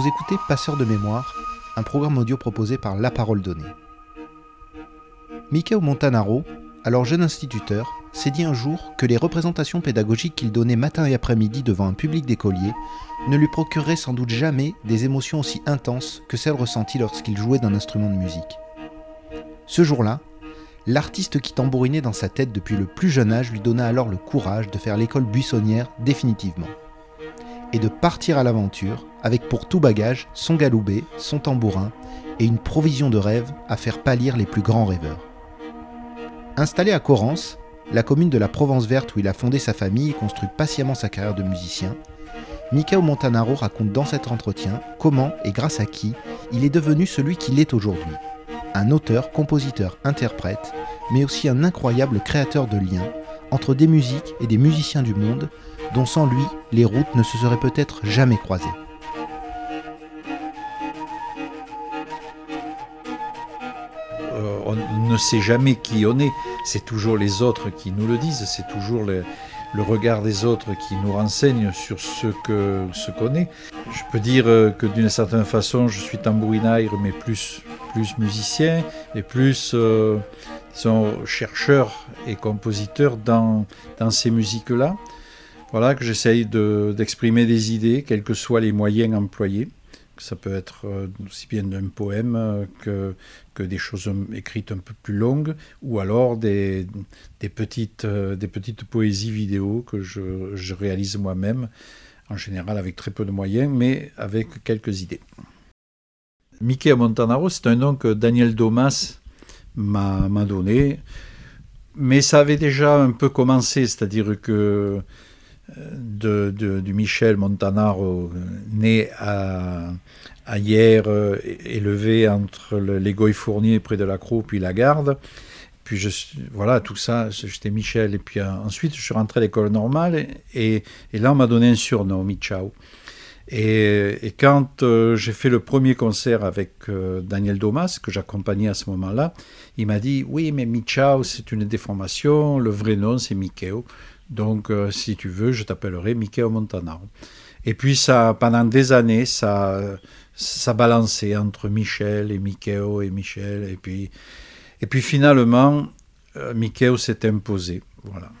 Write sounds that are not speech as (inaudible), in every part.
Vous écoutez Passeur de mémoire, un programme audio proposé par La Parole Donnée. Michael Montanaro, alors jeune instituteur, s'est dit un jour que les représentations pédagogiques qu'il donnait matin et après-midi devant un public d'écoliers ne lui procureraient sans doute jamais des émotions aussi intenses que celles ressenties lorsqu'il jouait d'un instrument de musique. Ce jour-là, l'artiste qui tambourinait dans sa tête depuis le plus jeune âge lui donna alors le courage de faire l'école buissonnière définitivement et de partir à l'aventure avec pour tout bagage son galoubet, son tambourin et une provision de rêves à faire pâlir les plus grands rêveurs. Installé à Corrence, la commune de la Provence verte où il a fondé sa famille et construit patiemment sa carrière de musicien, Michael Montanaro raconte dans cet entretien comment et grâce à qui il est devenu celui qu'il est aujourd'hui. Un auteur, compositeur, interprète, mais aussi un incroyable créateur de liens entre des musiques et des musiciens du monde dont sans lui, les routes ne se seraient peut-être jamais croisées. Ne sait jamais qui on est, c'est toujours les autres qui nous le disent, c'est toujours le, regard des autres qui nous renseigne sur ce que ce qu'on est. Je peux dire euh, que d'une certaine façon, je suis tambourinaire, mais plus, plus musicien et plus euh, chercheur et compositeur dans, dans ces musiques-là. Voilà, que j'essaye d'exprimer des idées, quels que soient les moyens employés. Ça peut être euh, aussi bien d'un poème euh, que, que des choses écrites un peu plus longues, ou alors des, des, petites, euh, des petites poésies vidéo que je, je réalise moi-même, en général avec très peu de moyens, mais avec quelques idées. Mickey Montanaro, c'est un nom que Daniel Domas m'a donné, mais ça avait déjà un peu commencé, c'est-à-dire que de, du Michel Montanaro, né à, à hier, euh, élevé entre les Fournier près de la Croix, puis la Garde. Puis voilà, tout ça, j'étais Michel. Et puis euh, ensuite, je suis rentré à l'école normale et, là, on m'a donné un surnom, Michao. Et, quand euh, j'ai fait le premier concert avec Daniel Domas, que j'accompagnais à ce moment-là, il m'a dit Oui, mais Michao, c'est une déformation, le vrai nom, c'est Mikeo. Donc, euh, si tu veux, je t'appellerai Mickey Montanaro. Et puis, ça, pendant des années, ça, ça balançait entre Michel et Mickey et Michel. Et puis, et puis finalement, euh, s'est imposé. Voilà.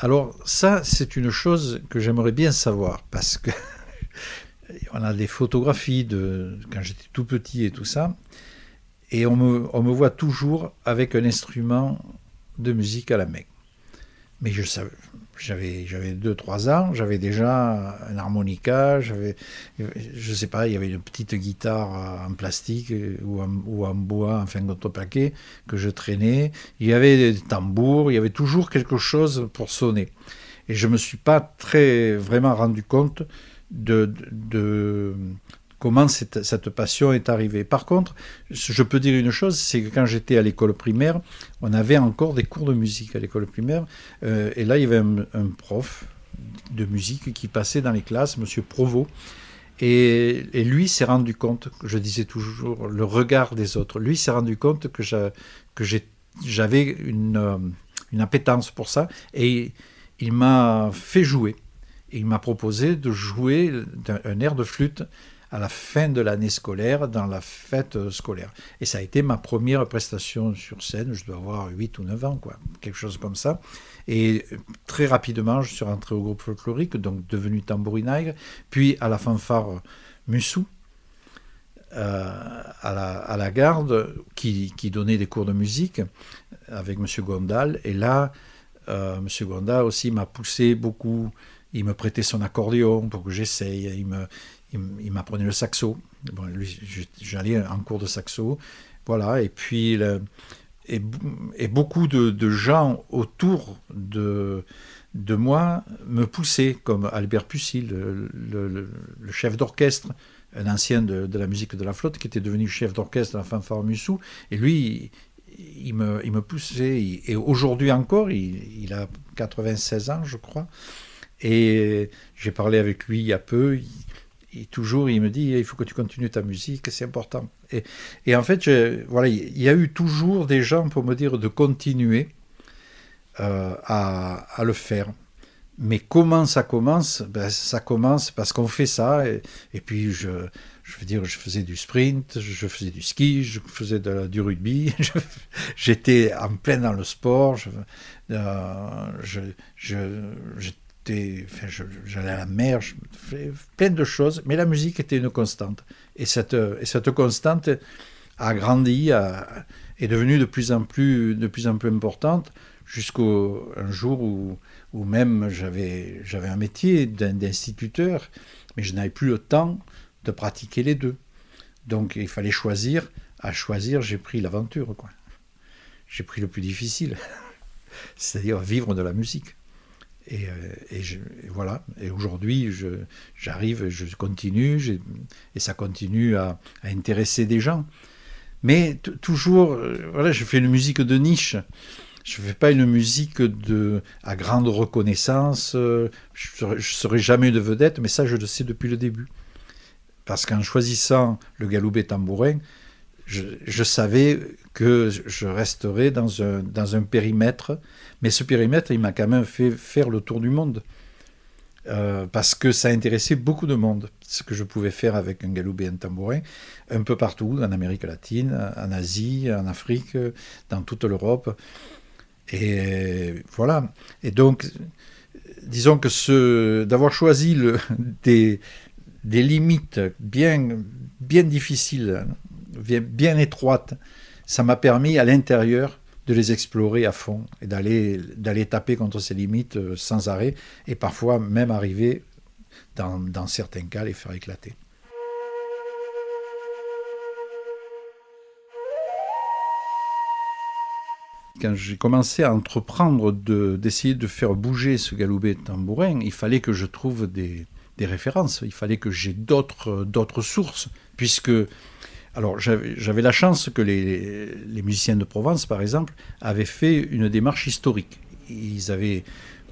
Alors ça, c'est une chose que j'aimerais bien savoir parce que (laughs) on a des photographies de quand j'étais tout petit et tout ça. Et on me, on me voit toujours avec un instrument de musique à la main. Mais je savais, j'avais, j'avais 2-3 ans, j'avais déjà un harmonica, j'avais, je sais pas, il y avait une petite guitare en plastique ou en, en bois, enfin contreplaqué, que je traînais. Il y avait des tambours, il y avait toujours quelque chose pour sonner. Et je me suis pas très vraiment rendu compte de, de, comment cette, passion est arrivée. Par contre, je peux dire une chose, c'est que quand j'étais à l'école primaire, on avait encore des cours de musique à l'école primaire, euh, et là il y avait un, prof de musique qui passait dans les classes, Monsieur Provost, et, lui s'est rendu compte, je disais toujours le regard des autres, lui s'est rendu compte que j'avais une, euh, une appétence pour ça, et il m'a fait jouer. Il m'a proposé de jouer un air de flûte à la fin de l'année scolaire, dans la fête scolaire. Et ça a été ma première prestation sur scène, je dois avoir 8 ou 9 ans, quoi, quelque chose comme ça. Et très rapidement, je suis rentré au groupe folklorique, donc devenu tambourinaire, puis à la fanfare Mussou, euh, à, la, à, la, garde, qui, qui, donnait des cours de musique avec M. Gondal. Et là, euh, M. Gondal aussi m'a poussé beaucoup. Il me prêtait son accordéon pour que j'essaye. Il me, il, m'apprenait le saxo. Bon, j'allais en cours de saxo. Voilà, et puis et, beaucoup de, gens autour de, de moi me poussaient, comme Albert Pussy, le, chef d'orchestre, un ancien de, la musique de la flotte, qui était devenu chef d'orchestre de la fanfare Mussou. Et lui, il, me, il me poussait. et aujourd'hui encore, il, a 96 ans, je crois. Et j'ai parlé avec lui il y a peu toujours, il me dit, il faut que tu continues ta musique, c'est important. Et, en fait, voilà, il y a eu toujours des gens pour me dire de continuer, à, à, le faire. Mais comment ça commence? Ben, Ça commence parce qu'on fait ça, et, puis je, je veux dire, je faisais du sprint, je faisais du ski, je faisais du rugby, (laughs) j'étais en plein dans le sport, je, euh, je, j'allais à la mer, je faisais plein de choses, mais la musique était une constante. Et cette, et cette constante a grandi, est devenue de plus en plus, importante, jusqu'au un jour où même j'avais, un métier d'instituteur, mais je n'avais plus le temps de pratiquer les deux. Donc il fallait choisir. À choisir, j'ai pris l'aventure. J'ai pris le plus difficile, (laughs) c'est-à-dire vivre de la musique. Et, euh, et, voilà. Et aujourd'hui, j'arrive, je continue, et ça continue à, intéresser des gens. Mais toujours, euh, voilà, je fais une musique de niche. Je ne fais pas une musique de, à grande reconnaissance. Euh, je ne serai, jamais de vedette, mais ça, je le sais depuis le début. Parce qu'en choisissant le galoubet tambourin, je, savais que je resterais dans un, dans un périmètre. Mais ce périmètre, il m'a quand même fait faire le tour du monde. Euh, parce que ça intéressait beaucoup de monde, ce que je pouvais faire avec un galoubet et un tambourin, un peu partout, en Amérique latine, en Asie, en Afrique, dans toute l'Europe. Et voilà. Et donc, disons que ce, d'avoir choisi (laughs) des, des limites bien, bien difficiles, bien étroites, ça m'a permis à l'intérieur de les explorer à fond et d'aller, taper contre ces limites euh, sans arrêt et parfois même arriver, dans, dans certains cas, les faire éclater. quand j'ai commencé à entreprendre d'essayer de, faire bouger ce galoubet tambourin, il fallait que je trouve des, références, il fallait que j'ai d'autres sources, puisque alors j'avais la chance que les, musiciens de Provence, par exemple, avaient fait une démarche historique. Ils, avaient,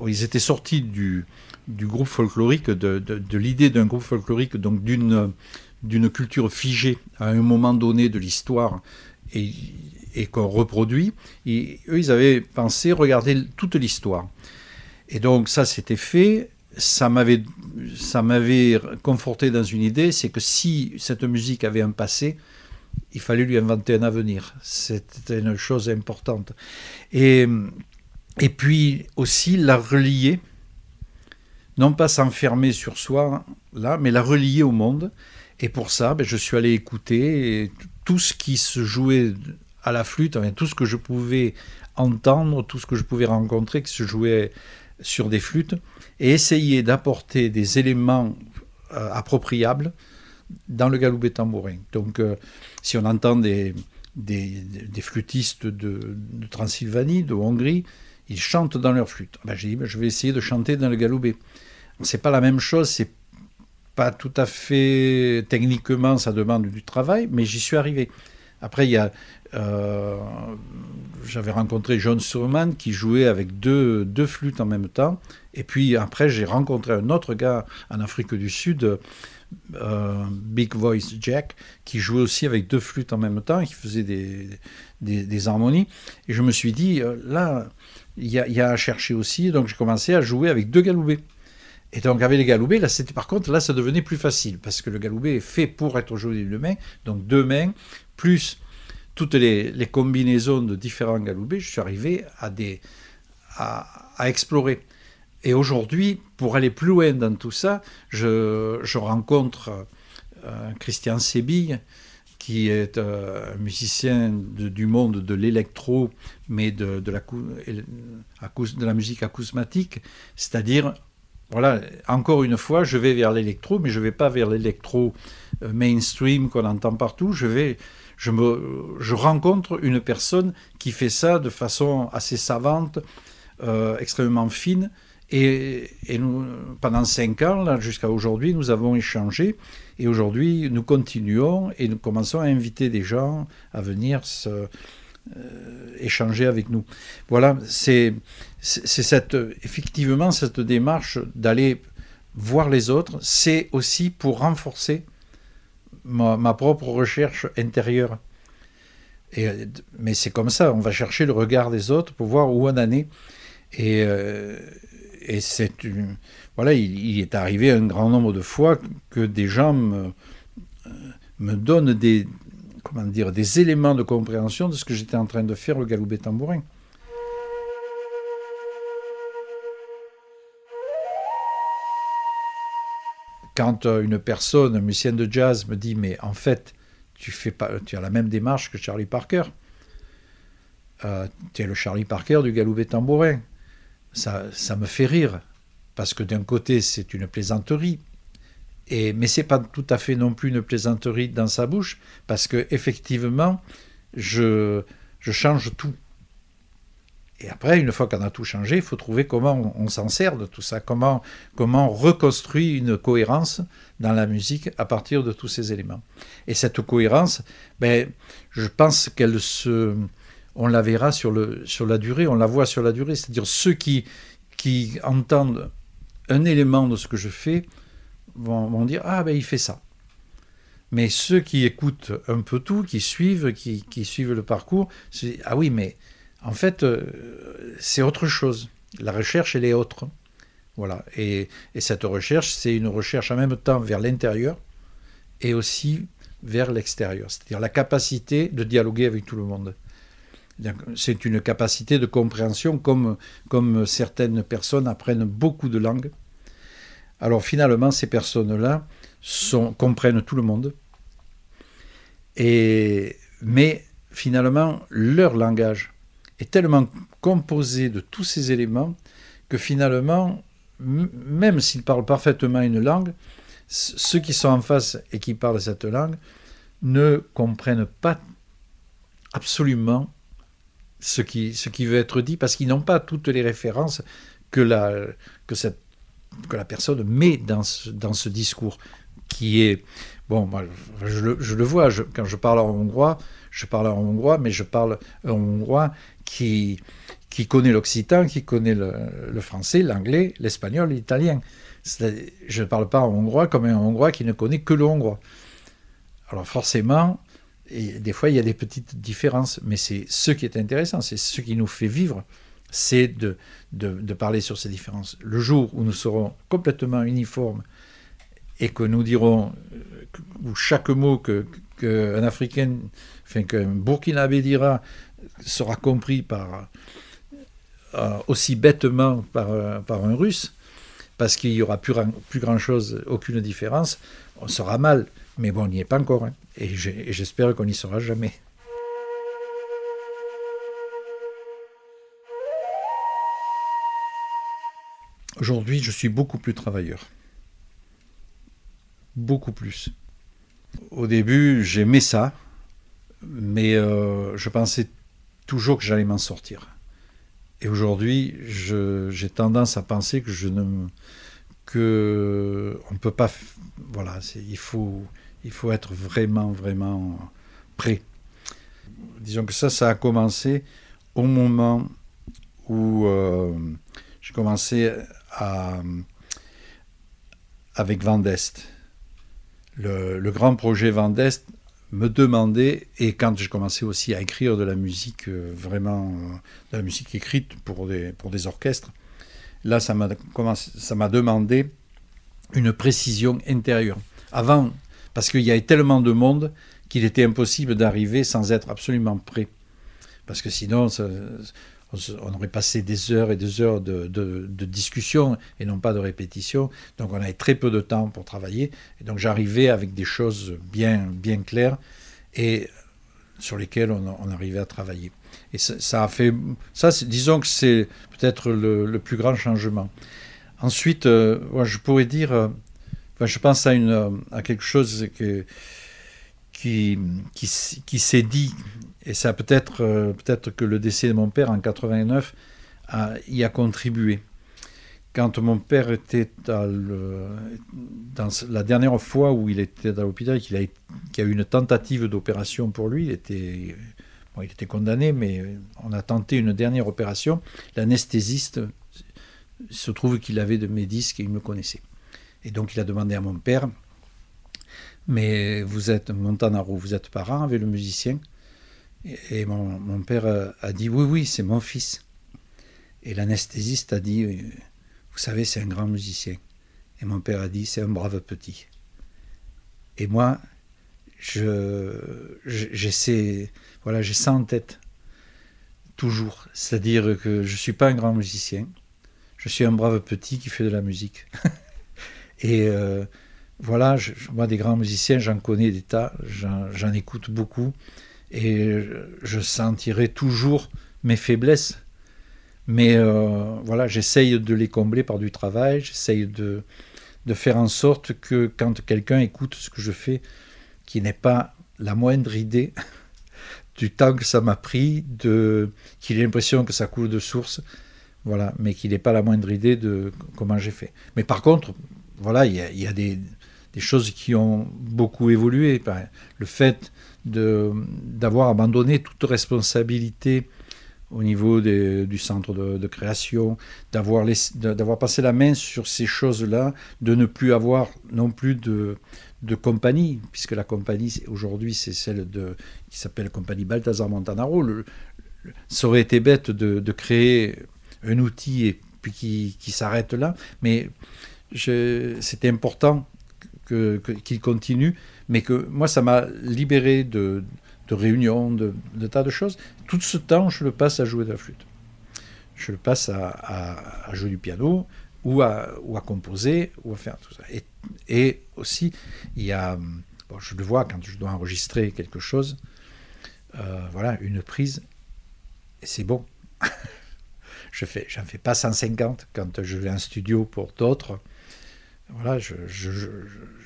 ils étaient sortis du, groupe folklorique, de, l'idée d'un groupe folklorique, donc d'une culture figée à un moment donné de l'histoire, et et qu'on reproduit. Et eux, ils avaient pensé regarder toute l'histoire. Et donc ça, c'était fait. Ça m'avait, ça m'avait conforté dans une idée, c'est que si cette musique avait un passé, il fallait lui inventer un avenir. C'était une chose importante. Et, et puis aussi la relier, non pas s'enfermer sur soi, là, mais la relier au monde. Et pour ça, ben, je suis allé écouter tout ce qui se jouait à la flûte, tout ce que je pouvais entendre, tout ce que je pouvais rencontrer qui se jouait sur des flûtes, et essayer d'apporter des éléments euh, appropriables dans le galoubet tambourin. Donc, euh, si on entend des, des, flûtistes de, Transylvanie, de Hongrie, ils chantent dans leur flûte. Ben, j'ai dit, ben, je vais essayer de chanter dans le galoubet. C'est pas la même chose, c'est pas tout à fait techniquement, ça demande du travail, mais j'y suis arrivé. Après, il y a euh, j'avais rencontré John Surman qui jouait avec deux, deux flûtes en même temps. Et puis après, j'ai rencontré un autre gars en Afrique du Sud, euh, Big Voice Jack, qui jouait aussi avec deux flûtes en même temps, qui faisait des, des, harmonies. Et je me suis dit, euh, là, il y, a à chercher aussi. Donc j'ai commencé à jouer avec deux galoubets. Et donc avec les galoubets, là, c'était par contre, là, ça devenait plus facile, parce que le galoubet est fait pour être joué d'une main, donc deux mains, plus toutes les, combinaisons de différents galoubets, je suis arrivé à, explorer. Et aujourd'hui, pour aller plus loin dans tout ça, je, rencontre euh, Christian Sébille, qui est euh, un musicien du monde de l'électro, mais de, de, la, de la musique acousmatique, c'est-à-dire, voilà, encore une fois, je vais vers l'électro, mais je ne vais pas vers l'électro euh, mainstream qu'on entend partout, je vais je, rencontre une personne qui fait ça de façon assez savante, euh, extrêmement fine. Et, pendant cinq ans, jusqu'à aujourd'hui, nous avons échangé. Et aujourd'hui, nous continuons et nous commençons à inviter des gens à venir euh, échanger avec nous. Voilà, c'est effectivement cette démarche d'aller voir les autres, c'est aussi pour renforcer ma, propre recherche intérieure. Et, mais c'est comme ça, on va chercher le regard des autres pour voir où on en est. Et, et c'est voilà, il, est arrivé un grand nombre de fois que des gens me, me donnent des, comment dire, des éléments de compréhension de ce que j'étais en train de faire au galoubet tambourin. Quand euh, une personne, un musicien de jazz, me dit mais en fait tu fais pas, tu as la même démarche que Charlie Parker, euh, tu es le Charlie Parker du galoubet tambourin, ça, ça me fait rire parce que d'un côté c'est une plaisanterie, et, mais c'est pas tout à fait non plus une plaisanterie dans sa bouche, parce que effectivement, je, je change tout. Et après, une fois qu'on a tout changé, il faut trouver comment on, s'en sert de tout ça, comment, comment on reconstruit une cohérence dans la musique à partir de tous ces éléments. Et cette cohérence, ben, je pense qu'elle se... On la verra sur, le, sur la durée, on la voit sur la durée, c'est-à-dire ceux qui, qui entendent un élément de ce que je fais vont, dire Ah, ben il fait ça. Mais ceux qui écoutent un peu tout, qui suivent, qui, suivent le parcours, c'est Ah oui, mais en fait, euh, c'est autre chose. La recherche, elle est autre. Voilà. Et, cette recherche, c'est une recherche en même temps vers l'intérieur et aussi vers l'extérieur. C'est-à-dire la capacité de dialoguer avec tout le monde. C'est une capacité de compréhension comme, certaines personnes apprennent beaucoup de langues alors finalement, ces personnes-là comprennent tout le monde. Mais finalement, leur langage est tellement composé de tous ces éléments que finalement, même s'ils parlent parfaitement une langue, ceux qui sont en face et qui parlent cette langue ne comprennent pas absolument ce qui, ce qui veut être dit parce qu'ils n'ont pas toutes les références que, la, que cette que la personne met dans ce, dans ce discours, qui est... Bon, moi, je, le, vois, quand je parle en hongrois, je parle en hongrois, mais je parle en hongrois qui, connaît l'occitan, qui connaît le, français, l'anglais, l'espagnol, l'italien. Je ne parle pas en hongrois comme un hongrois qui ne connaît que le hongrois. Alors forcément, des fois il y a des petites différences, mais c'est ce qui est intéressant, c'est ce qui nous fait vivre c'est de, parler sur ces différences. Le jour où nous serons complètement uniformes et que nous dirons, euh, où chaque mot qu'un que Africain, enfin qu'un Burkinabé dira, sera compris par, euh, aussi bêtement par, euh, par un Russe, parce qu'il n'y aura plus, plus grand-chose, aucune différence, on sera mal. Mais bon, on n'y est pas encore. Hein. Et j'espère qu'on n'y sera jamais. Aujourd'hui, je suis beaucoup plus travailleur. Beaucoup plus. Au début, j'aimais ça, mais euh, je pensais toujours que j'allais m'en sortir. Et aujourd'hui, j'ai tendance à penser que je ne que on peut pas voilà, il faut il faut être vraiment vraiment prêt. Disons que ça ça a commencé au moment où euh, j'ai commencé avec Vendest. Le, le, grand projet Vendest me demandait, et quand j'ai commencé aussi à écrire de la musique, euh, vraiment, euh, de la musique écrite pour des, pour des orchestres, là, ça m'a demandé une précision intérieure. Avant, parce qu'il y avait tellement de monde qu'il était impossible d'arriver sans être absolument prêt. Parce que sinon, on aurait passé des heures et des heures de, discussion et non pas de répétition. Donc on avait très peu de temps pour travailler. Et donc j'arrivais avec des choses bien, bien claires et sur lesquelles on, arrivait à travailler. Et ça, a fait. Ça, disons que c'est peut-être le, plus grand changement. Ensuite, euh, je pourrais dire. Euh, je pense à, une, à quelque chose que, qui, qui, qui s'est dit et ça peut-être euh, peut-être que le décès de mon père en 89 a, y a contribué. Quand mon père était dans la dernière fois où il était à l'hôpital, qu'il a, y a eu une tentative d'opération pour lui, il était, il était condamné, mais on a tenté une dernière opération. L'anesthésiste se trouve qu'il avait de mes disques et il me connaissait. Et donc il a demandé à mon père, mais vous êtes Montanaro, vous êtes parent avec le musicien et mon, père a, dit oui, oui, c'est mon fils. Et l'anesthésiste a dit, vous savez, c'est un grand musicien. Et mon père a dit, c'est un brave petit. Et moi, je, j'essaie, voilà, j'ai ça en tête toujours. C'est-à-dire que je ne suis pas un grand musicien. Je suis un brave petit qui fait de la musique. (laughs) et euh, voilà, je, moi, des grands musiciens, j'en connais des tas, j'en écoute beaucoup. Et je sentirai toujours mes faiblesses. Mais euh, voilà, j'essaye de les combler par du travail, j'essaye de, de faire en sorte que quand quelqu'un écoute ce que je fais, qu'il n'ait pas la moindre idée (laughs) du temps que ça m'a pris, de, qu'il ait l'impression que ça coule de source, voilà, mais qu'il n'ait pas la moindre idée de comment j'ai fait. Mais par contre, voilà, il y a, des, choses qui ont beaucoup évolué. Le fait d'avoir abandonné toute responsabilité au niveau du centre de, création, d'avoir passé la main sur ces choses-là, de ne plus avoir non plus de, de compagnie, puisque la compagnie aujourd'hui c'est celle de, qui s'appelle Compagnie Balthazar Montanaro. ça aurait été bête de, créer un outil et puis qui, s'arrête là, mais c'était important qu'il continue, mais que moi ça m'a libéré de, réunions, de, tas de choses. Tout ce temps, je le passe à jouer de la flûte. Je le passe à jouer du piano, ou à, composer, ou à faire tout ça. Et, aussi, il y a, je le vois quand je dois enregistrer quelque chose, euh, voilà, une prise, et c'est bon. (laughs) je fais, j'en fais pas 150 quand je vais en studio pour d'autres. Voilà, je,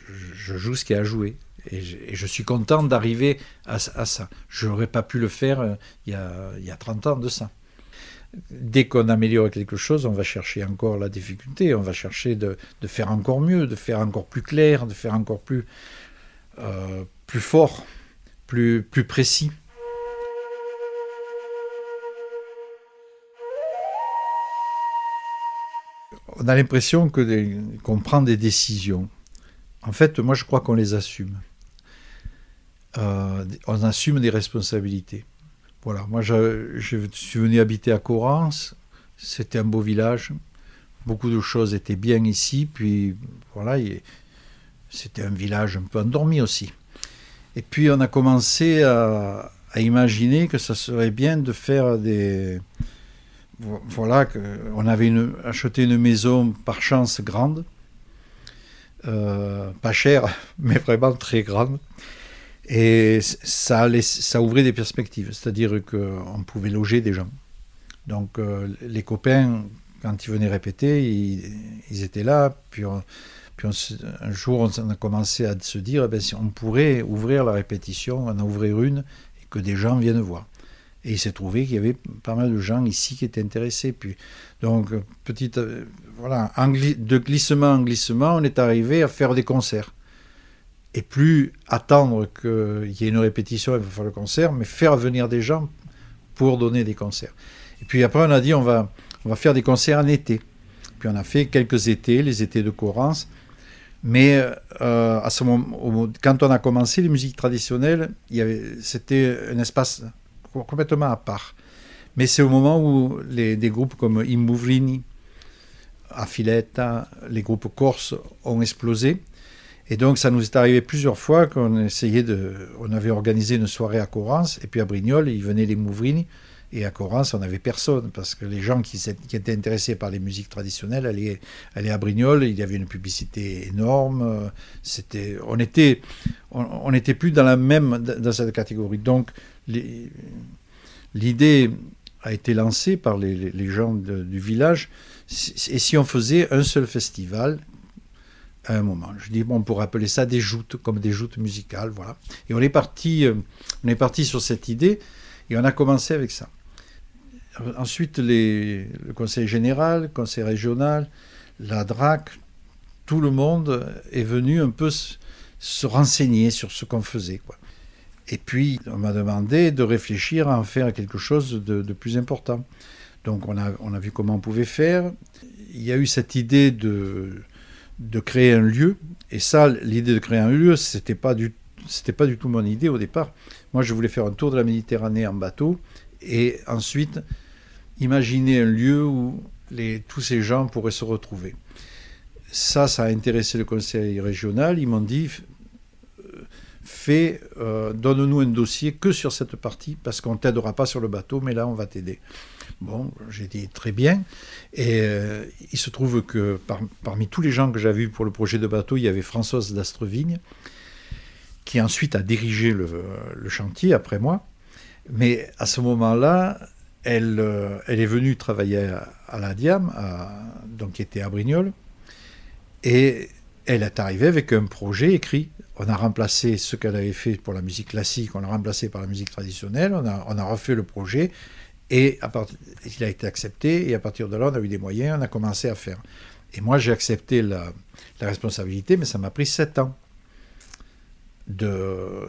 je, joue ce qu'il y a à jouer. Et je, suis content d'arriver à, ça. Je n'aurais pas pu le faire euh, il, y a, il y a 30 ans de ça dès qu'on améliore quelque chose, on va chercher encore la difficulté, on va chercher de, faire encore mieux, de faire encore plus clair, de faire encore plus, euh, plus fort, plus, plus précis. On a l'impression qu'on prend des décisions. En fait, moi je crois qu'on les assume. Euh, on assume des responsabilités. Voilà, moi je, suis venu habiter à Corrance, c'était un beau village, beaucoup de choses étaient bien ici, puis voilà, c'était un village un peu endormi aussi. Et puis on a commencé à, imaginer que ça serait bien de faire des... Voilà, on avait acheté une maison par chance grande, euh, pas chère, (laughs) mais vraiment très grande. Et ça, ouvrait des perspectives, c'est-à-dire qu'on pouvait loger des gens. Donc euh, les copains, quand ils venaient répéter, ils, étaient là. Puis, puis un jour, on a commencé à se dire, eh ben, si on pourrait ouvrir la répétition, en ouvrir une, et que des gens viennent voir. Et il s'est trouvé qu'il y avait pas mal de gens ici qui étaient intéressés. Puis, donc, petite, euh, voilà, de glissement en glissement, on est arrivé à faire des concerts et plus attendre qu'il y ait une répétition et faire le concert, mais faire venir des gens pour donner des concerts. Et puis après, on a dit on va, on va faire des concerts en été. Puis on a fait quelques étés, les étés de Corrance. Mais euh, à ce moment, quand on a commencé les musiques traditionnelles, c'était un espace complètement à part. Mais c'est au moment où les, des groupes comme Imbuvrini, Affiletta, les groupes corses ont explosé. Et donc, ça nous est arrivé plusieurs fois qu'on essayait de. On avait organisé une soirée à Corrance, et puis à Brignoles, ils venaient les Mouvrini, et à Corrance, on n'avait personne, parce que les gens qui, étaient intéressés par les musiques traditionnelles allaient, allaient à Brignoles, il y avait une publicité énorme, on était, on n'était plus dans la même, dans cette catégorie. Donc, l'idée a été lancée par les, gens du village, et si on faisait un seul festival à un moment. Je dis, bon, on pourrait appeler ça des joutes, comme des joutes musicales, voilà. Et on est parti, euh, on est parti sur cette idée et on a commencé avec ça. Ensuite, le conseil général, le conseil régional, la DRAC, tout le monde est venu un peu se, renseigner sur ce qu'on faisait. Quoi. Et puis, on m'a demandé de réfléchir à en faire quelque chose de, plus important. Donc, on a, on a vu comment on pouvait faire. Il y a eu cette idée de, de créer un lieu. Et ça, l'idée de créer un lieu, c'était pas pas du tout mon idée au départ. Moi, je voulais faire un tour de la Méditerranée en bateau et ensuite imaginer un lieu où les, tous ces gens pourraient se retrouver. Ça, ça a intéressé le conseil régional. Ils m'ont dit, fais, euh, donne-nous un dossier que sur cette partie, parce qu'on ne t'aidera pas sur le bateau, mais là, on va t'aider. Bon, j'ai dit très bien. Et euh, il se trouve que parmi tous les gens que j'avais vus pour le projet de bateau, il y avait Françoise d'Astrevigne, qui ensuite a dirigé le, chantier après moi. Mais à ce moment-là, elle, euh, est venue travailler à, la Diam, donc qui était à Brignoles, et elle est arrivée avec un projet écrit on a remplacé ce qu'elle avait fait pour la musique classique, on l'a remplacé par la musique traditionnelle, on a, refait le projet, et il a été accepté, et à partir de là, on a eu des moyens, on a commencé à faire. Et moi, j'ai accepté la, responsabilité, mais ça m'a pris sept ans de,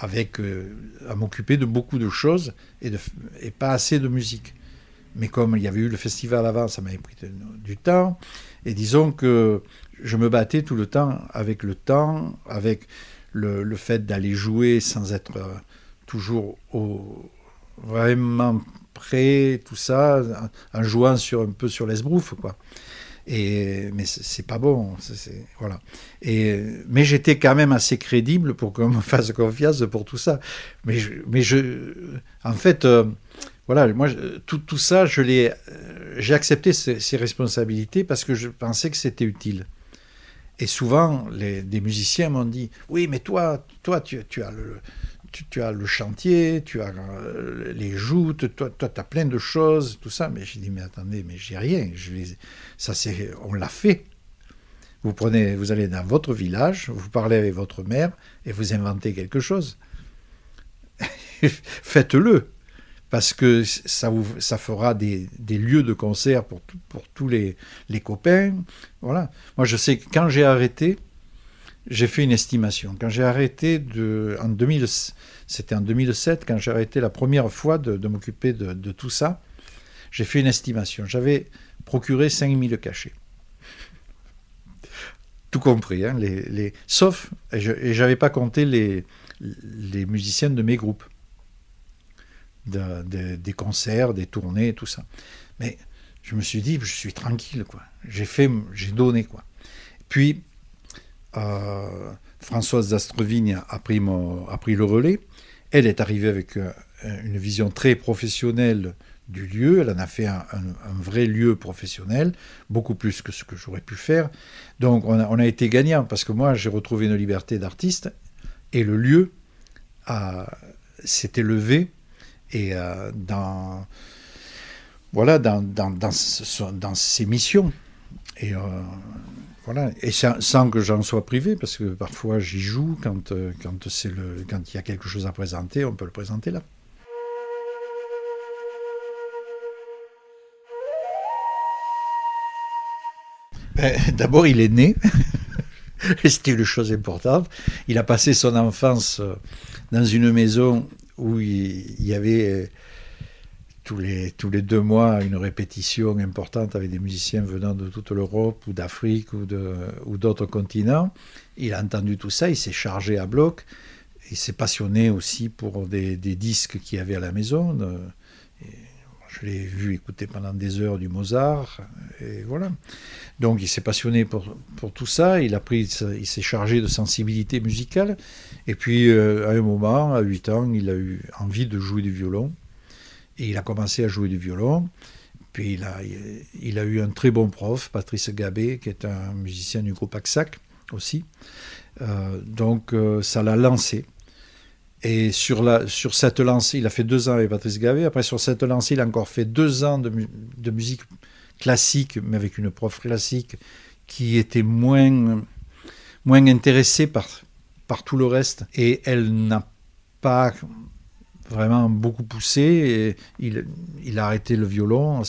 avec, euh, à m'occuper de beaucoup de choses et, de, et pas assez de musique. Mais comme il y avait eu le festival avant, ça m'avait pris du temps. Et disons que je me battais tout le temps avec le temps, avec le, fait d'aller jouer sans être euh, toujours vraiment prêt, tout ça, en, jouant un peu sur l'esbrouf, quoi. Et, mais c'est pas bon, voilà. Mais j'étais quand même assez crédible pour qu'on me (laughs) fasse confiance pour tout ça. Mais, en fait, euh, voilà, moi, tout, ça, euh, j'ai accepté ces, responsabilités parce que je pensais que c'était utile. Et souvent, les, des musiciens m'ont dit Oui, mais toi, toi tu, as le. Tu, as le chantier, tu as euh, les joutes, toi, toi tu as plein de choses, tout ça. Mais j'ai dit, mais attendez, mais j'ai rien. Je ça, c'est, on l'a fait. Vous prenez, vous allez dans votre village, vous parlez avec votre mère et vous inventez quelque chose. (laughs) Faites-le parce que ça, ça fera des, lieux de concert pour, pour tous les, les, copains. Voilà. Moi, je sais que quand j'ai arrêté, j'ai fait une estimation. Quand j'ai arrêté, de, en 2000, c'était en 2007, quand j'ai arrêté la première fois de, m'occuper de, tout ça, j'ai fait une estimation. J'avais procuré 5000 cachets. Tout compris, hein, les, les, sauf, et je n'avais pas compté les, les musiciens de mes groupes des concerts, des tournées, tout ça. Mais je me suis dit, je suis tranquille, quoi. J'ai fait, j'ai donné, quoi. Puis, euh, Françoise d'Astrevigne a pris, le relais. Elle est arrivée avec euh, une vision très professionnelle du lieu. Elle en a fait un, vrai lieu professionnel, beaucoup plus que ce que j'aurais pu faire. Donc, on a, on a été gagnant parce que moi, j'ai retrouvé une liberté d'artiste et le lieu s'était levé et euh, dans, voilà, dans, dans, dans, ses missions. Et, euh, voilà. et sans, que j'en sois privé, parce que parfois j'y joue quand, euh, quand, le, quand il y a quelque chose à présenter, on peut le présenter là. Ben, d'abord, il est né, (laughs) c'était une chose importante. Il a passé son enfance dans une maison où il, y avait euh, tous les, tous les deux mois une répétition importante avec des musiciens venant de toute l'Europe ou d'Afrique ou, de, ou d'autres continents. Il a entendu tout ça, il s'est chargé à bloc. Il s'est passionné aussi pour des, des disques qu'il y avait à la maison. Je l'ai vu écouter pendant des heures du Mozart. Et voilà. Donc il s'est passionné pour, tout ça. Il, il s'est chargé de sensibilité musicale. Et puis, euh, à un moment, à 8 ans, il a eu envie de jouer du violon. Et il a commencé à jouer du violon. Puis il a, il a eu un très bon prof, Patrice Gabé, qui est un musicien du groupe Axac aussi. Euh, donc euh, ça l'a lancé. Et sur, la, sur cette lancée, il a fait deux ans avec Patrice Gabé. Après, sur cette lancée, il a encore fait deux ans de, de musique classique, mais avec une prof classique qui était moins, moins intéressée par, par tout le reste. Et elle n'a pas vraiment beaucoup poussé. Il, il, a arrêté le violon,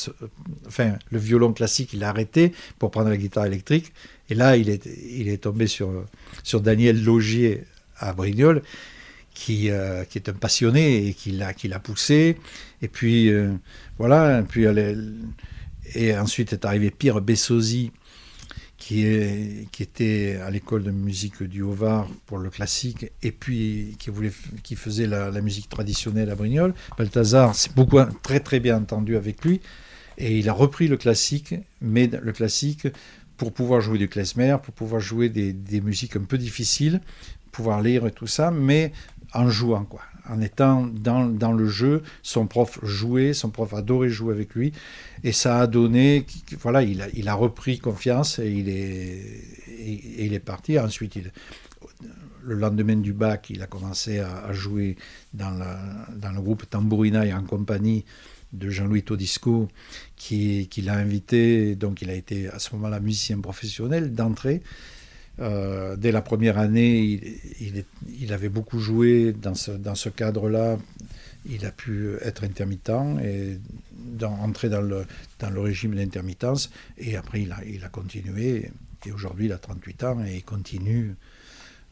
enfin le violon classique, il a arrêté pour prendre la guitare électrique. Et là, il est, il est tombé sur, sur Daniel Logier à Brignoles, qui, euh, qui est un passionné et qui l'a, qui l'a poussé. Et puis, euh, voilà, et puis, et ensuite est arrivé Pierre Bessosi, qui, est, qui était à l'école de musique du Haut-Var pour le classique et puis qui, voulait, qui faisait la, musique traditionnelle à Brignoles. Balthazar s'est beaucoup très très bien entendu avec lui et il a repris le classique, mais le classique pour pouvoir jouer du klezmer, pour pouvoir jouer des, des musiques un peu difficiles, pouvoir lire et tout ça, mais en jouant quoi en étant dans, dans, le jeu. Son prof jouait, son prof adorait jouer avec lui. Et ça a donné, voilà, il a, il a repris confiance et il est, et, il est parti. Ensuite, il, le lendemain du bac, il a commencé à, jouer dans, la, dans, le groupe Tambourinaï en compagnie de Jean-Louis Todisco, qui, qui l'a invité. Donc, il a été à ce moment-là musicien professionnel d'entrée. Euh, dès la première année, il, avait beaucoup joué dans ce, cadre-là. Il a pu être intermittent et entrer dans le, régime d'intermittence. Et après, il a, continué. Et aujourd'hui, il a 38 ans et il continue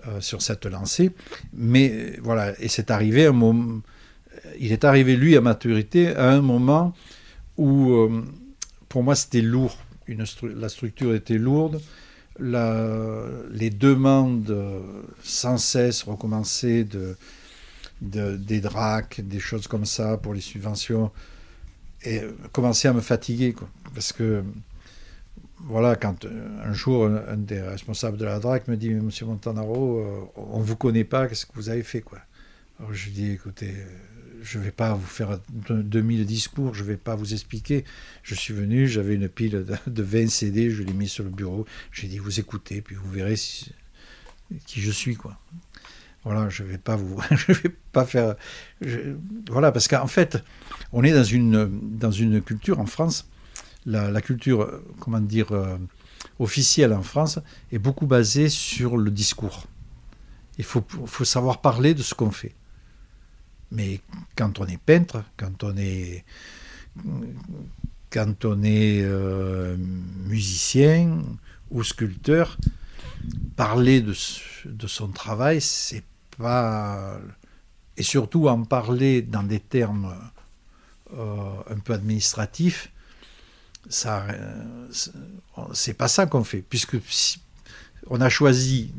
euh, sur cette lancée. Mais voilà, et c'est arrivé. Il est arrivé, lui, à maturité, à un moment où, euh, pour moi, c'était lourd. La structure était lourde les demandes sans cesse recommencées de, des DRAC, des choses comme ça pour les subventions, et commençaient à me fatiguer. Quoi. Parce que, voilà, quand euh, un jour un des responsables de la DRAC me dit Monsieur Montanaro, euh, on ne vous connaît pas, qu'est-ce que vous avez fait quoi? Alors je lui dis écoutez, je ne vais pas vous faire 2000 discours, je ne vais pas vous expliquer. Je suis venu, j'avais une pile de, 20 CD, je l'ai mis sur le bureau, j'ai dit vous écoutez, puis vous verrez qui je suis. quoi. Voilà, je ne vais pas vous, (laughs) je vais pas faire, voilà, parce qu'en fait, on est dans une dans une culture en France, la, culture, comment dire, euh, officielle en France est beaucoup basée sur le discours. Il faut, faut savoir parler de ce qu'on fait. Mais quand on est peintre, quand on est, quand on est euh, musicien ou sculpteur, parler de, de son travail, c'est pas. Et surtout en parler dans des termes euh, un peu administratifs, ça, c'est pas ça qu'on fait, puisque on a choisi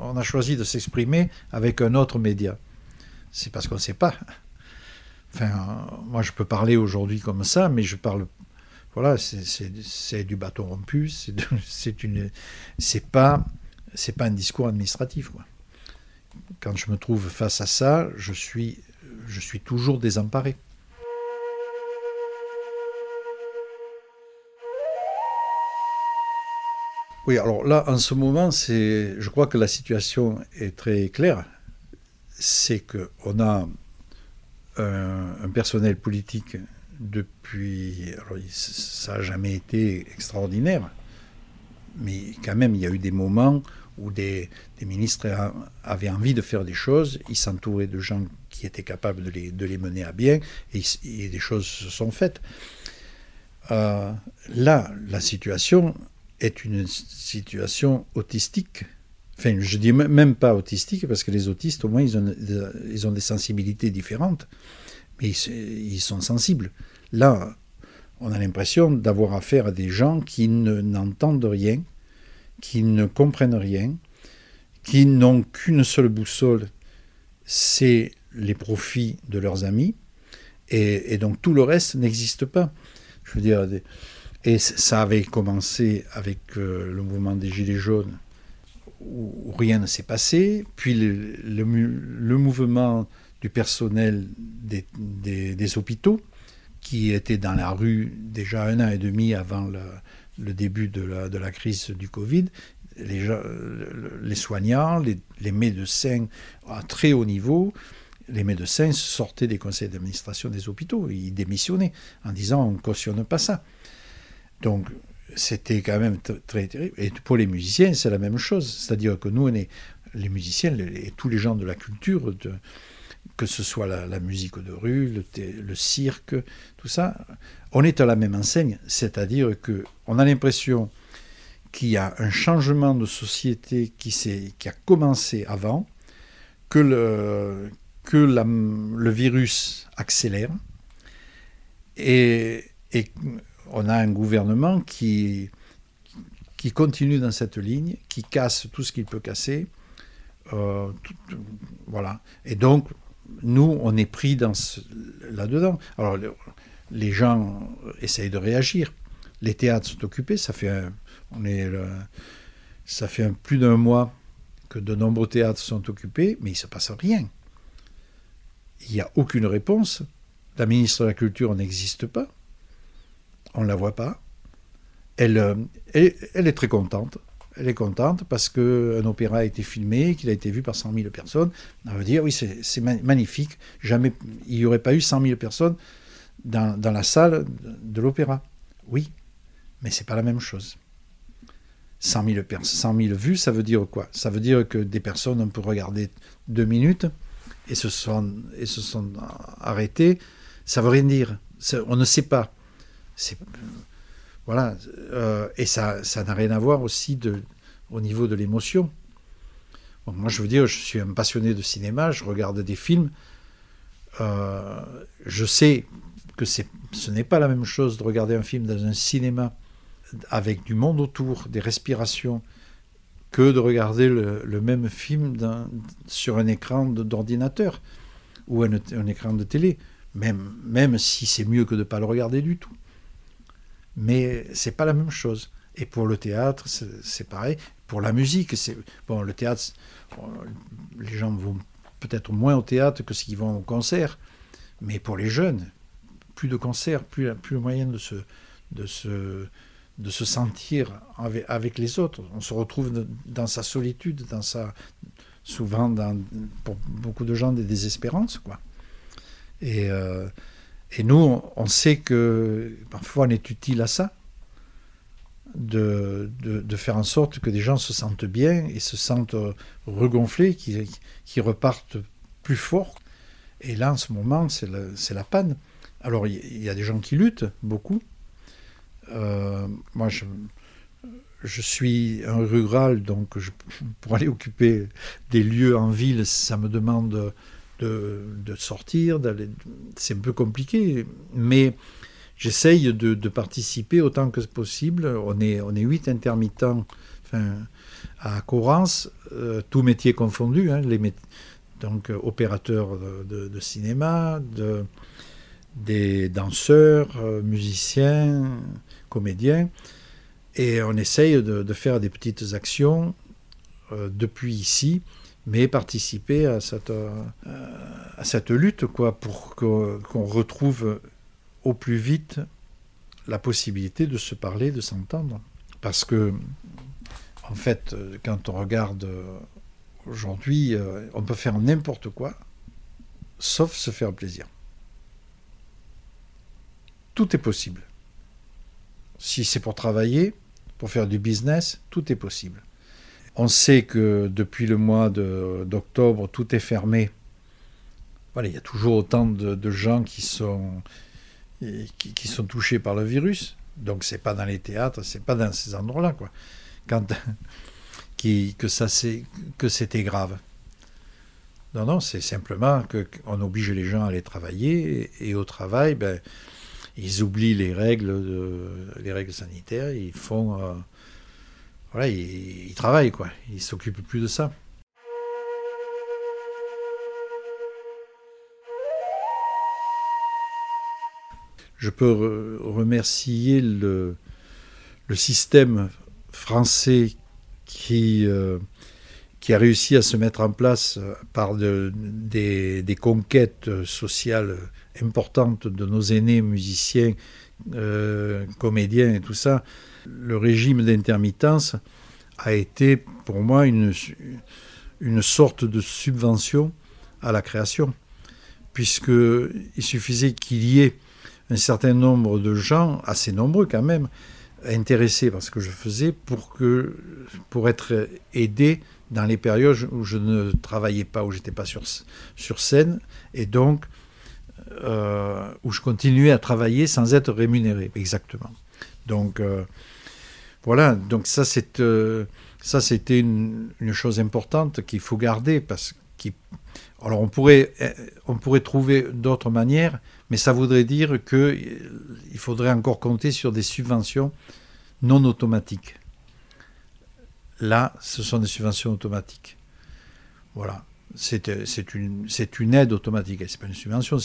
on a choisi de s'exprimer avec un autre média c'est parce qu'on ne sait pas. Enfin, moi, je peux parler aujourd'hui comme ça, mais je parle. Voilà, c'est du bâton rompu, (laughs) c'est une, c'est pas, c'est pas un discours administratif. Quand je me trouve face à ça, je suis, je suis toujours désemparé. Oui, alors là, en ce moment, c'est, je crois que la situation est très claire c'est qu'on a un, personnel politique depuis. Ça n'a jamais été extraordinaire, mais quand même, il y a eu des moments où des, ministres avaient envie de faire des choses, ils s'entouraient de gens qui étaient capables de les, de les mener à bien, et, des choses se sont faites. Euh, là, la situation est une situation autistique Enfin, je dis même pas autistique, parce que les autistes, au moins, ils ont, ils ont des sensibilités différentes, mais ils, sont sensibles. Là, on a l'impression d'avoir affaire à des gens qui n'entendent rien, qui ne comprennent rien, qui n'ont qu'une seule boussole, c'est les profits de leurs amis, et, donc tout le reste n'existe pas. Je veux dire, et ça avait commencé avec euh, le mouvement des Gilets jaunes où rien ne s'est passé, puis le, mouvement du personnel des, hôpitaux, qui était dans la rue déjà un an et demi avant le, début de la, crise du Covid, les, les soignants, les, médecins à très haut niveau, les médecins sortaient des conseils d'administration des hôpitaux, ils démissionnaient en disant on ne cautionne pas ça. Donc c'était quand même très terrible. Et pour les musiciens, c'est la même chose. C'est-à-dire que nous, on est les musiciens et tous les gens de la culture, que ce soit la, musique de rue, le, cirque, tout ça, on est à la même enseigne. C'est-à-dire que on a l'impression qu'il y a un changement de société qui, qui a commencé avant, que le, que le virus accélère. Et, et on a un gouvernement qui, continue dans cette ligne, qui casse tout ce qu'il peut casser. Euh, voilà. Et donc, nous, on est pris dans là-dedans. Alors, les gens essayent de réagir. Les théâtres sont occupés. Ça fait plus d'un mois que de nombreux théâtres sont occupés, mais il ne se passe rien. Il n'y a aucune réponse. La ministre de la Culture n'existe pas. On ne la voit pas. Elle, euh, elle, est très contente. Elle est contente parce qu'un opéra a été filmé, qu'il a été vu par 100 000 personnes. On veut dire, oui, c'est magnifique. Jamais, il n'y aurait pas eu 100 000 personnes dans, la salle de l'opéra. Oui, mais c'est pas la même chose. 100 000, 100 000 vues, ça veut dire quoi? Ça veut dire que des personnes ont pu regarder deux minutes et se sont, et se sont arrêtées. Ça veut rien dire. On ne sait pas. Voilà. Euh, et ça n'a rien à voir aussi au niveau de l'émotion. moi, je veux dire, je suis un passionné de cinéma, je regarde des films. Euh, je sais que ce n'est pas la même chose de regarder un film dans un cinéma avec du monde autour, des respirations, que de regarder le, même film sur un écran d'ordinateur ou un, un, écran de télé, même, même si c'est mieux que de ne pas le regarder du tout. Mais c'est pas la même chose. Et pour le théâtre, c'est pareil. Pour la musique, c'est bon. Le théâtre, les gens vont peut-être moins au théâtre que s'ils vont au concert. Mais pour les jeunes, plus de concerts, plus, plus moyen de se, de se de se sentir avec, les autres. On se retrouve dans sa solitude, dans sa, souvent dans, pour beaucoup de gens des désespérances. Quoi. Et, euh, et nous, on sait que parfois on est utile à ça, de, de, faire en sorte que des gens se sentent bien et se sentent regonflés, qui, qui repartent plus forts. Et là, en ce moment, c'est la, la panne. Alors, il y a des gens qui luttent, beaucoup, euh, moi, je, je suis un rural, donc pour aller occuper des lieux en ville, ça me demande de, de sortir. C'est un peu compliqué, mais j'essaye de, participer autant que possible. On est, on est huit intermittents enfin, à Corrance, euh, tous métiers confondus, hein, donc opérateurs de, cinéma, de, des danseurs, euh, musiciens, comédiens, et on essaye de, faire des petites actions euh, depuis ici, mais participer à cette, euh, à cette lutte quoi, pour qu'on retrouve au plus vite la possibilité de se parler, de s'entendre. Parce que, en fait, quand on regarde aujourd'hui, on peut faire n'importe quoi, sauf se faire plaisir tout est possible. Si c'est pour travailler, pour faire du business, tout est possible. On sait que depuis le mois d'octobre, tout est fermé. Il y a toujours autant de, gens qui sont, touchés par le virus. Donc c'est pas dans les théâtres, c'est pas dans ces endroits-là, quoi. Quand, (laughs) que c'était grave. Non, non, c'est simplement qu'on oblige les gens à aller travailler et, au travail, ben, ils oublient les règles, les règles sanitaires, ils font, euh, voilà, ils, travaillent quoi, ils s'occupent plus de ça. Je peux remercier le, système français qui, euh, qui a réussi à se mettre en place par de, des, conquêtes sociales importante de nos aînés musiciens, euh, comédiens et tout ça, le régime d'intermittence a été pour moi une, une sorte de subvention à la création, puisqu'il suffisait qu'il y ait un certain nombre de gens, assez nombreux quand même, intéressés par ce que je faisais pour, que, pour être aidés dans les périodes où je ne travaillais pas, où j'étais pas sur, sur scène, et donc euh, où je continuais à travailler sans être rémunéré, exactement. Donc euh, voilà, donc ça c'est euh, ça c'était une, chose importante qu'il faut garder parce qu'il alors on pourrait on pourrait trouver d'autres manières, mais ça voudrait dire que il faudrait encore compter sur des subventions non automatiques. là, ce sont des subventions automatiques. Voilà. C'est une, une, aide automatique. Ce n'est pas une subvention,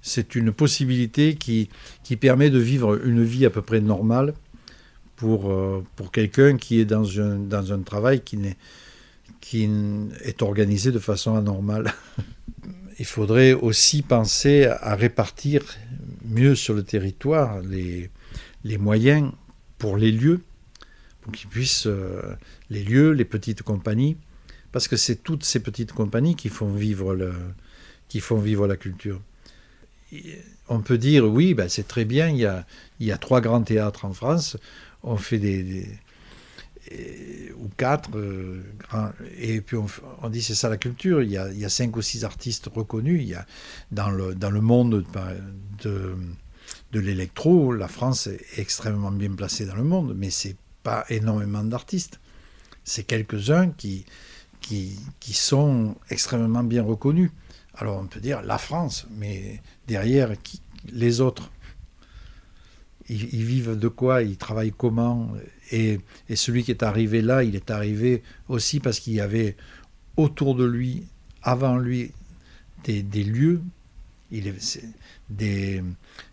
c'est une possibilité qui, qui permet de vivre une vie à peu près normale pour, euh, pour quelqu'un qui est dans un, dans un travail qui, est, qui est organisé de façon anormale. (laughs) Il faudrait aussi penser à répartir mieux sur le territoire les, les moyens pour les lieux, pour qu'ils puissent, euh, les lieux, les petites compagnies, parce que c'est toutes ces petites compagnies qui font vivre, le, qui font vivre la culture. On peut dire, oui, ben c'est très bien, il y, a, il y a trois grands théâtres en France, on fait des, ou quatre, euh, et puis on, dit c'est ça la culture, il y, a, il y, a, cinq ou six artistes reconnus, il y a dans le, dans le monde de, de l'électro, la France est extrêmement bien placée dans le monde, mais c'est pas énormément d'artistes. C'est quelques-uns qui, qui, qui, sont extrêmement bien reconnus. Alors on peut dire la France, mais derrière, qui, les autres ils, vivent de quoi? Ils travaillent comment? Et, et, celui qui est arrivé là, il est arrivé aussi parce qu'il y avait autour de lui, avant lui, des, des lieux, il des,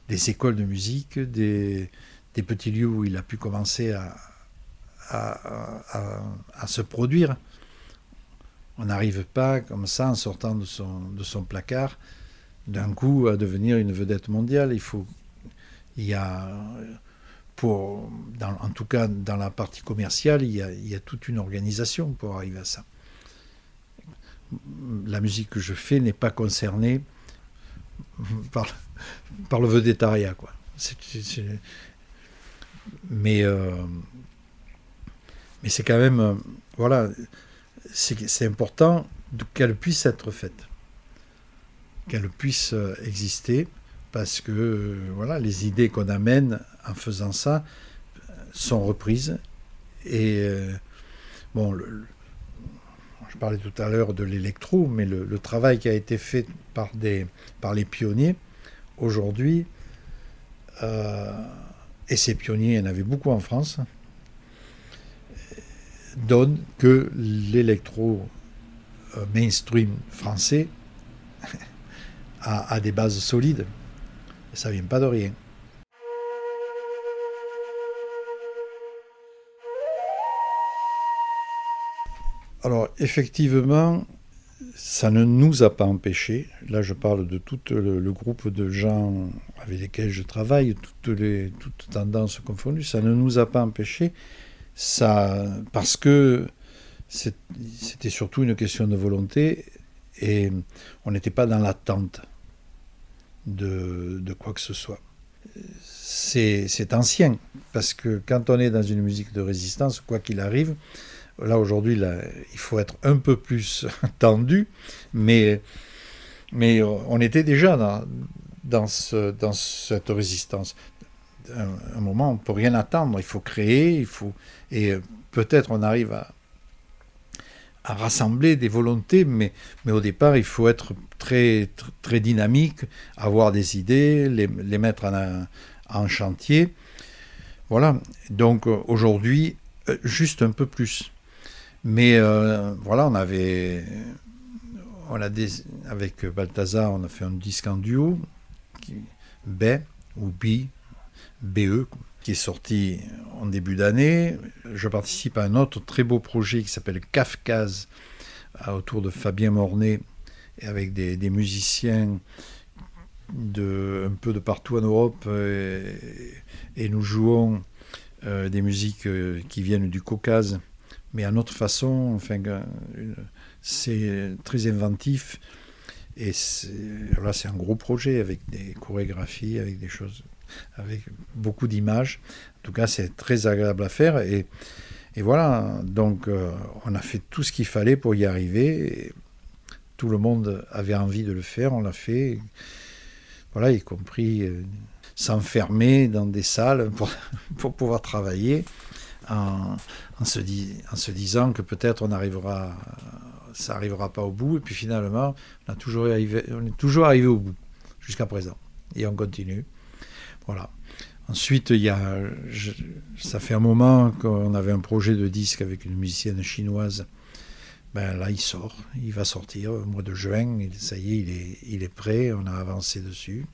des écoles de musique, des, des, petits lieux où il a pu commencer à, à, à, se produire. On n'arrive pas comme ça en sortant de son, de son placard d'un coup à devenir une vedette mondiale. Il faut, il y a, pour, dans, en tout cas dans la partie commerciale, il y, a, il y a toute une organisation pour arriver à ça. La musique que je fais n'est pas concernée (laughs) par, par le vedettariat. Quoi. Mais, euh, mais c'est quand même, euh, voilà, c'est important qu'elle puisse être faite, qu'elle puisse euh, exister, parce que voilà, les idées qu'on amène en faisant ça sont reprises. Et bon, je parlais tout à l'heure de l'électro, mais le, travail qui a été fait par, des, par les pionniers, aujourd'hui, euh, et ces pionniers, il y en avait beaucoup en France, donne que l'électro euh, mainstream français (laughs) a, des bases solides. Et ça vient pas de rien. Alors effectivement, ça ne nous a pas empêché, là je parle de tout le, groupe de gens avec lesquels je travaille, toutes, les, toutes tendances confondues, ça ne nous a pas empêché, ça, parce que c'était surtout une question de volonté et on n'était pas dans l'attente de, quoi que ce soit. C'est ancien, parce que quand on est dans une musique de résistance, quoi qu'il arrive, Là, aujourd'hui, il faut être un peu plus (laughs) tendu, mais, on était déjà dans cette résistance. Un, un, moment, on ne peut rien attendre, il faut créer, il faut, et peut-être on arrive à, rassembler des volontés, mais, mais au départ, il faut être très, très, dynamique, avoir des idées, les, mettre en, chantier. Voilà, donc aujourd'hui, euh, juste un peu plus. Mais euh, voilà, on avait. On a avec Balthazar, on a fait un disque en duo, B ou B, BE, qui est sorti en début d'année. Je participe à un autre très beau projet qui s'appelle Kafkaz, autour de Fabien Mornay, et avec des, musiciens de, un peu de partout en Europe. Et, nous jouons euh, des musiques euh, qui viennent du Caucase mais à notre façon. Enfin, c'est très inventif. Et là, c'est un gros projet avec des chorégraphies, avec des choses, avec beaucoup d'images. En tout cas, c'est très agréable à faire. Et, et voilà, donc euh, on a fait tout ce qu'il fallait pour y arriver. tout le monde avait envie de le faire, on l'a fait. Voilà, y compris euh, s'enfermer dans des salles pour, (laughs) pouvoir travailler en, se, disant que peut-être on arrivera, ça n'arrivera pas au bout. Et puis finalement, on est toujours arrivé au bout jusqu'à présent. Et on continue. Voilà. Ensuite, il y a, ça fait un moment qu'on avait un projet de disque avec une musicienne chinoise. Ben là, il sort, il va sortir au mois de juin. Ça y est, il est, il est prêt, on a avancé dessus.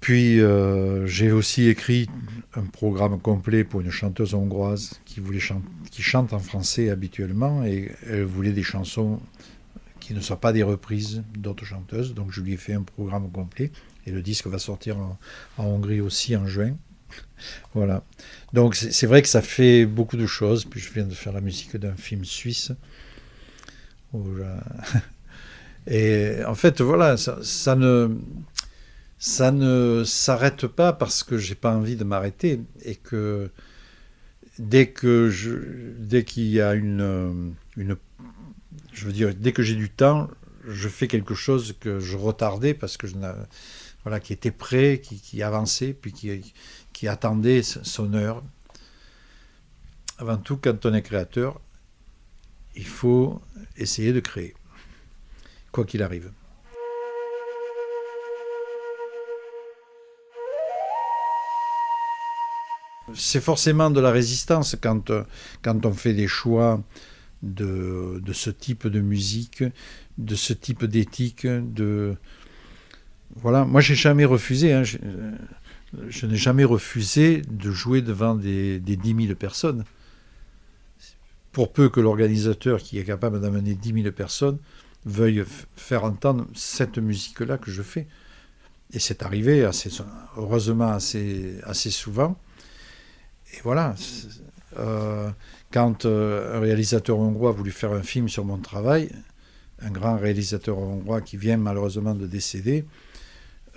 Puis euh, j'ai aussi écrit un programme complet pour une chanteuse hongroise qui, voulait qui chante en français habituellement et elle voulait des chansons qui ne soient pas des reprises d'autres chanteuses. Donc je lui ai fait un programme complet et le disque va sortir en Hongrie aussi en juin. (laughs) Voilà. Donc c'est vrai que ça fait beaucoup de choses. Puis je viens de faire la musique d'un film suisse. (laughs) Et en fait, voilà, ça, ne ça ne s'arrête pas parce que j'ai pas envie de m'arrêter et que dès que je dès qu'il y a une une je veux dire dès que j'ai du temps je fais quelque chose que je retardais parce que je voilà qui était prêt qui, avançait puis qui qui attendait son heure. Avant tout, quand on est créateur, il faut essayer de créer, quoi qu'il arrive. C'est forcément de la résistance quand, quand on fait des choix de, de ce type de musique, de ce type d'éthique, de... Voilà, moi j'ai jamais refusé. Hein je n'ai jamais refusé de jouer devant des, des 10 000 personnes. Pour peu que l'organisateur qui est capable d'amener 10 000 personnes veuille faire entendre cette musique-là que je fais. Et c'est arrivé, heureusement, assez, assez souvent. Et voilà. Euh, quand euh, un réalisateur hongrois a voulu faire un film sur mon travail, un grand réalisateur hongrois qui vient malheureusement de décéder,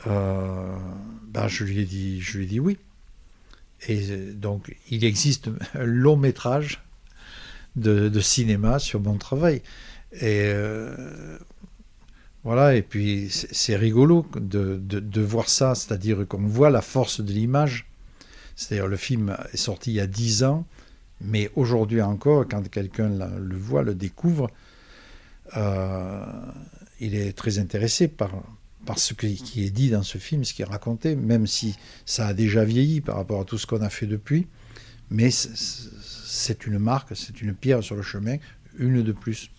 euh, ben je, lui ai dit, je lui ai dit oui. Et donc, il existe un long métrage de, cinéma sur mon travail. Et euh, voilà, et puis c'est rigolo de, de, voir ça, c'est-à-dire qu'on voit la force de l'image. C'est-à-dire, le film est sorti il y a dix ans, mais aujourd'hui encore, quand quelqu'un le voit, le découvre, euh, il est très intéressé par, ce qui est dit dans ce film, ce qui est raconté, même si ça a déjà vieilli par rapport à tout ce qu'on a fait depuis. Mais c'est une marque, c'est une pierre sur le chemin, une de plus.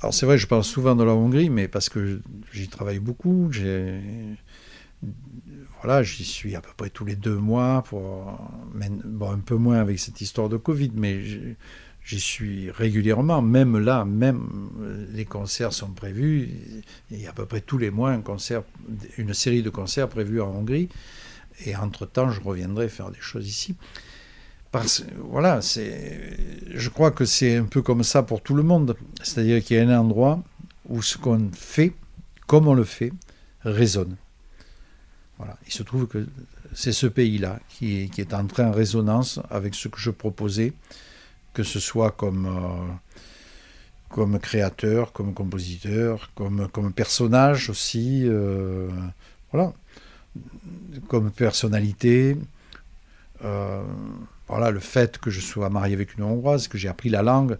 Alors c'est vrai, je parle souvent de la Hongrie, mais parce que j'y travaille beaucoup, voilà, j'y suis à peu près tous les deux mois, pour, un peu moins avec cette histoire de Covid, mais J'y suis régulièrement, même là, même euh, les concerts sont prévus. Il y a à peu près tous les mois un concert, une série de concerts prévus en Hongrie. Et entre-temps, je reviendrai faire des choses ici. Parce voilà, je crois que c'est un peu comme ça pour tout le monde. C'est-à-dire qu'il y a un endroit où ce qu'on fait, comme on le fait, résonne. Voilà. Il se trouve que c'est ce pays-là qui, qui est entré en résonance avec ce que je proposais que ce soit comme, euh, comme créateur, comme compositeur, comme, comme personnage aussi, euh, voilà, comme personnalité. Euh, voilà, le fait que je sois marié avec une Hongroise, que j'ai appris la langue,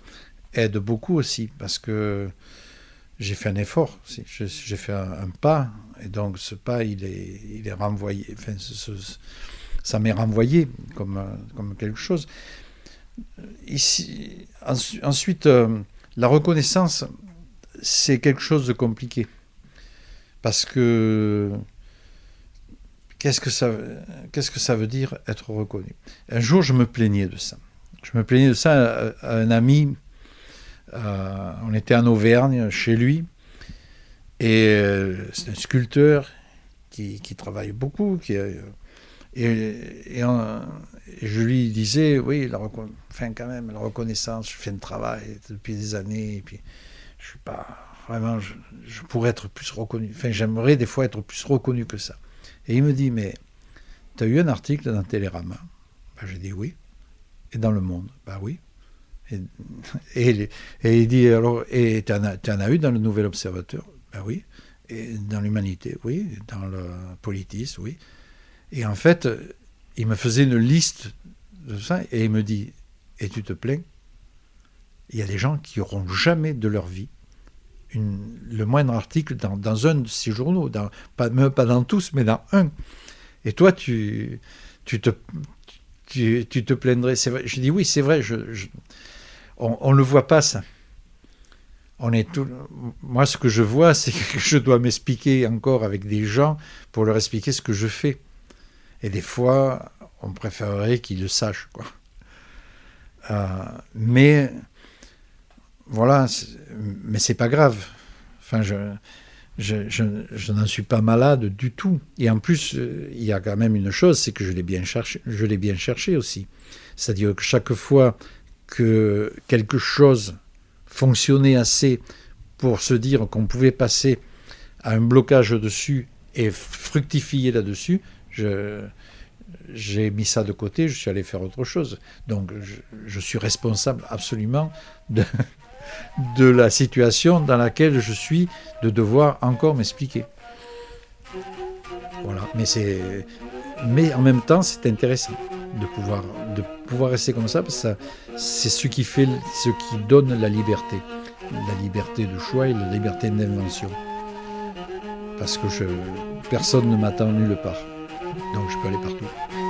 aide beaucoup aussi, parce que j'ai fait un effort, j'ai fait un, pas, et donc ce pas, il est, il est renvoyé, ça m'est renvoyé comme, comme quelque chose. Ici, ensuite, euh, la reconnaissance, c'est quelque chose de compliqué. Parce que qu'est-ce que ça, que ça veut dire être reconnu? Un jour, je me plaignais de ça. Je me plaignais de ça à, un ami. Euh, on était en Auvergne, chez lui. Et euh, c'est un sculpteur qui, qui, travaille beaucoup, qui, et, je lui disais, oui, la, enfin, quand même, la reconnaissance, je fais un travail depuis des années, et puis je suis pas vraiment, je, pourrais être plus reconnu, enfin, j'aimerais des fois être plus reconnu que ça. Et il me dit, mais tu as eu un article dans Télérama? Ben, J'ai dit oui. Et dans Le Monde? Ben oui. Et, (laughs) et, il dit, alors, et tu en, en, as eu dans le Nouvel Observateur? Ben oui. Et dans l'Humanité, oui. Dans le Politis, oui. Et en fait, il me faisait une liste de ça et il me dit Et tu te plains? Il y a des gens qui n'auront jamais de leur vie le moindre article dans, un de ces journaux, dans, pas, même pas dans tous, mais dans un. Et toi, tu, tu, te, tu, te plaindrais. Vrai. Je dis oui, c'est vrai, je, on ne le voit pas ça. On est tout... Moi, ce que je vois, (laughs) c'est que je dois m'expliquer encore avec des gens pour leur expliquer ce que je fais. Et des fois, on préférerait qu'ils le sachent. Quoi. Euh, mais voilà, mais c'est pas grave. Enfin, je, n'en suis pas malade du tout. Et en plus, euh, il y a quand même une chose, c'est que je l'ai bien je l'ai bien cherché aussi. C'est-à-dire que chaque fois que quelque chose fonctionnait assez pour se dire qu'on pouvait passer à un blocage dessus et fructifier là-dessus, j'ai mis ça de côté, je suis allé faire autre chose. Donc je, suis responsable absolument (laughs) de, la situation dans laquelle je suis, de devoir encore m'expliquer. Voilà, mais c'est, mais en même temps, c'est intéressant de pouvoir, de pouvoir rester comme ça, parce que c'est ce qui fait, ce qui donne la liberté, la liberté de choix et la liberté d'invention. Parce que personne ne m'attend nulle part, donc je peux aller partout.